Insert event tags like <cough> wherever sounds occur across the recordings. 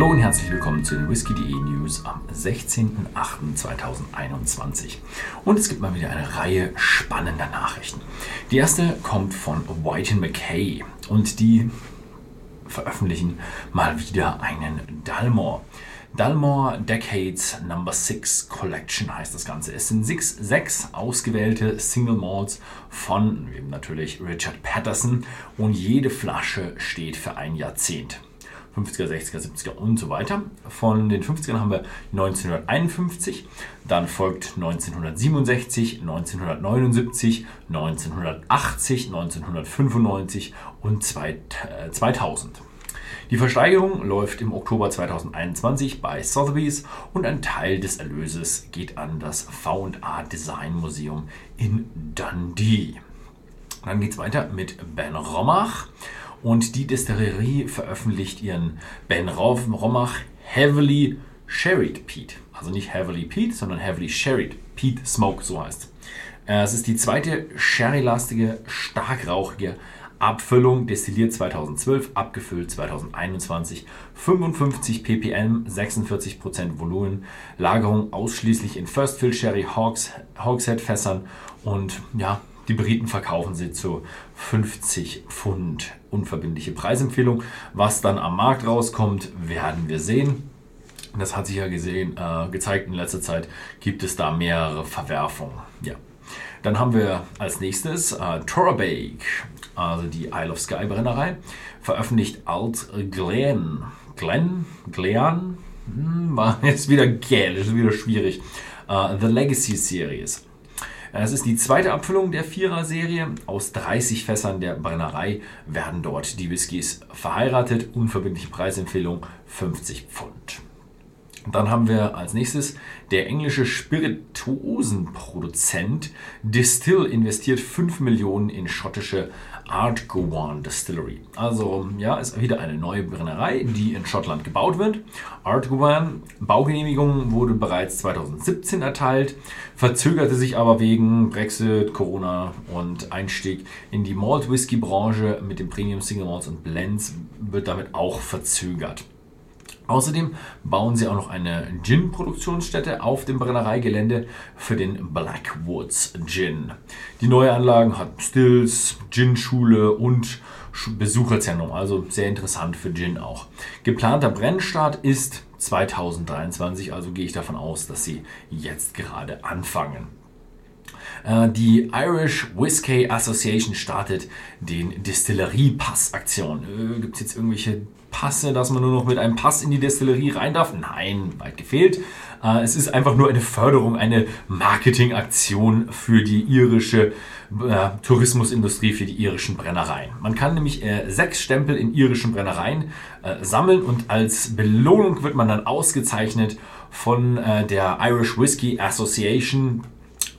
Hallo und herzlich willkommen zu den Whisky.de News am 16.08.2021. Und es gibt mal wieder eine Reihe spannender Nachrichten. Die erste kommt von White McKay und die veröffentlichen mal wieder einen Dalmor. Dalmor Decades Number 6 Collection heißt das Ganze. Es sind sechs, sechs ausgewählte Single Malts von natürlich Richard Patterson und jede Flasche steht für ein Jahrzehnt. 50er, 60er, 70er und so weiter. Von den 50ern haben wir 1951, dann folgt 1967, 1979, 1980, 1995 und 2000. Äh, Die Versteigerung läuft im Oktober 2021 bei Sotheby's und ein Teil des Erlöses geht an das V&A Design Museum in Dundee. Dann geht es weiter mit Ben Romach. Und die Destillerie veröffentlicht ihren Ben Romach Heavily Sherried Peat. Also nicht Heavily Peat, sondern Heavily Sherried Peat Smoke, so heißt äh, es. ist die zweite sherry-lastige, starkrauchige Abfüllung, destilliert 2012, abgefüllt 2021, 55 ppm, 46% Volumen, Lagerung ausschließlich in First Fill Sherry Hogshead Fässern und ja, die Briten verkaufen sie zu 50 Pfund. Unverbindliche Preisempfehlung. Was dann am Markt rauskommt, werden wir sehen. Das hat sich ja gesehen, äh, gezeigt in letzter Zeit, gibt es da mehrere Verwerfungen. Ja. Dann haben wir als nächstes äh, Torabake, also die Isle of Skye Brennerei, veröffentlicht Alt Glen. Glen? Glean? Hm, war <laughs> jetzt wieder gälisch, wieder schwierig. Uh, The Legacy Series. Es ist die zweite Abfüllung der Vierer-Serie. Aus 30 Fässern der Brennerei werden dort die Whiskys verheiratet. Unverbindliche Preisempfehlung 50 Pfund. Dann haben wir als nächstes der englische Spirituosenproduzent Distill investiert 5 Millionen in schottische Art Gowan Distillery. Also ja, ist wieder eine neue Brennerei, die in Schottland gebaut wird. Art Gowan, Baugenehmigung wurde bereits 2017 erteilt, verzögerte sich aber wegen Brexit, Corona und Einstieg in die Malt Whisky Branche mit den Premium Single Malts und Blends wird damit auch verzögert. Außerdem bauen sie auch noch eine Gin-Produktionsstätte auf dem Brennereigelände für den Blackwoods Gin. Die neue Anlage hat Stills, Gin-Schule und Besucherzentrum, also sehr interessant für Gin auch. Geplanter Brennstart ist 2023, also gehe ich davon aus, dass sie jetzt gerade anfangen. Äh, die Irish Whiskey Association startet den Distillerie-Pass-Aktion. Äh, Gibt es jetzt irgendwelche Passe, dass man nur noch mit einem Pass in die Destillerie rein darf? Nein, weit gefehlt. Äh, es ist einfach nur eine Förderung, eine Marketingaktion für die irische äh, Tourismusindustrie, für die irischen Brennereien. Man kann nämlich äh, sechs Stempel in irischen Brennereien sammeln und als Belohnung wird man dann ausgezeichnet von der Irish Whiskey Association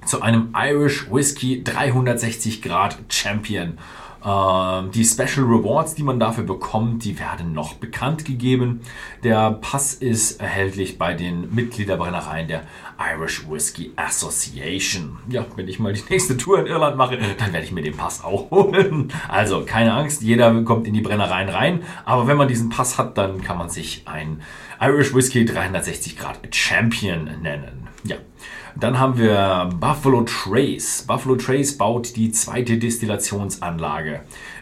zu einem Irish Whiskey 360 Grad Champion. Ähm, die Special Rewards, die man dafür bekommt, die werden noch bekannt gegeben. Der Pass ist erhältlich bei den Mitgliederbrennereien der Irish Whiskey Association. Ja, wenn ich mal die nächste Tour in Irland mache, dann werde ich mir den Pass auch <laughs> holen. Also keine Angst, jeder kommt in die Brennereien rein. Aber wenn man diesen Pass hat, dann kann man sich ein Irish Whiskey 360 Grad Champion nennen. Ja. Dann haben wir Buffalo Trace. Buffalo Trace baut die zweite Destillationsanlage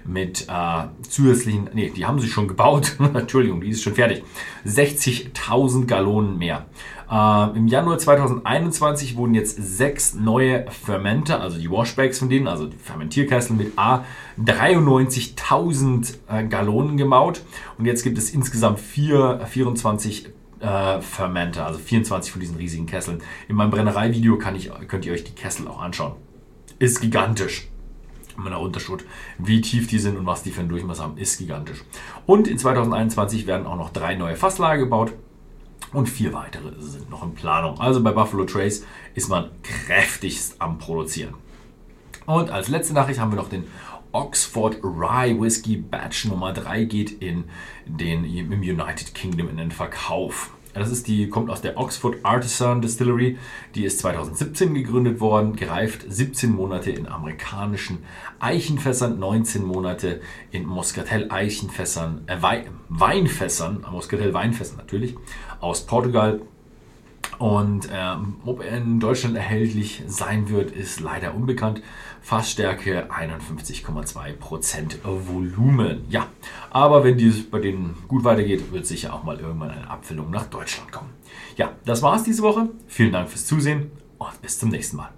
mit äh, zusätzlichen, nee, die haben sie schon gebaut, <laughs> Entschuldigung, die ist schon fertig. 60.000 Gallonen mehr. Äh, Im Januar 2021 wurden jetzt sechs neue Fermenter, also die Washbacks von denen, also die Fermentierkessel mit A, 93.000 äh, Gallonen gebaut. Und jetzt gibt es insgesamt vier, 24 äh, Fermenter, also 24 von diesen riesigen Kesseln. In meinem Brennerei-Video könnt ihr euch die Kessel auch anschauen. Ist gigantisch. Meiner Unterschrift, wie tief die sind und was die für einen Durchmesser haben, ist gigantisch. Und in 2021 werden auch noch drei neue Fasslager gebaut und vier weitere sind noch in Planung. Also bei Buffalo Trace ist man kräftigst am Produzieren. Und als letzte Nachricht haben wir noch den Oxford Rye Whisky Batch Nummer 3 geht in den, im United Kingdom in den Verkauf. Das ist die, kommt aus der Oxford Artisan Distillery. Die ist 2017 gegründet worden, gereift 17 Monate in amerikanischen Eichenfässern, 19 Monate in Moscatel-Eichenfässern, äh, Weinfässern, Moscatel-Weinfässern natürlich, aus Portugal. Und ähm, ob er in Deutschland erhältlich sein wird, ist leider unbekannt. Fassstärke 51,2% Volumen. Ja, aber wenn dies bei denen gut weitergeht, wird sicher auch mal irgendwann eine Abfüllung nach Deutschland kommen. Ja, das war's diese Woche. Vielen Dank fürs Zusehen und bis zum nächsten Mal.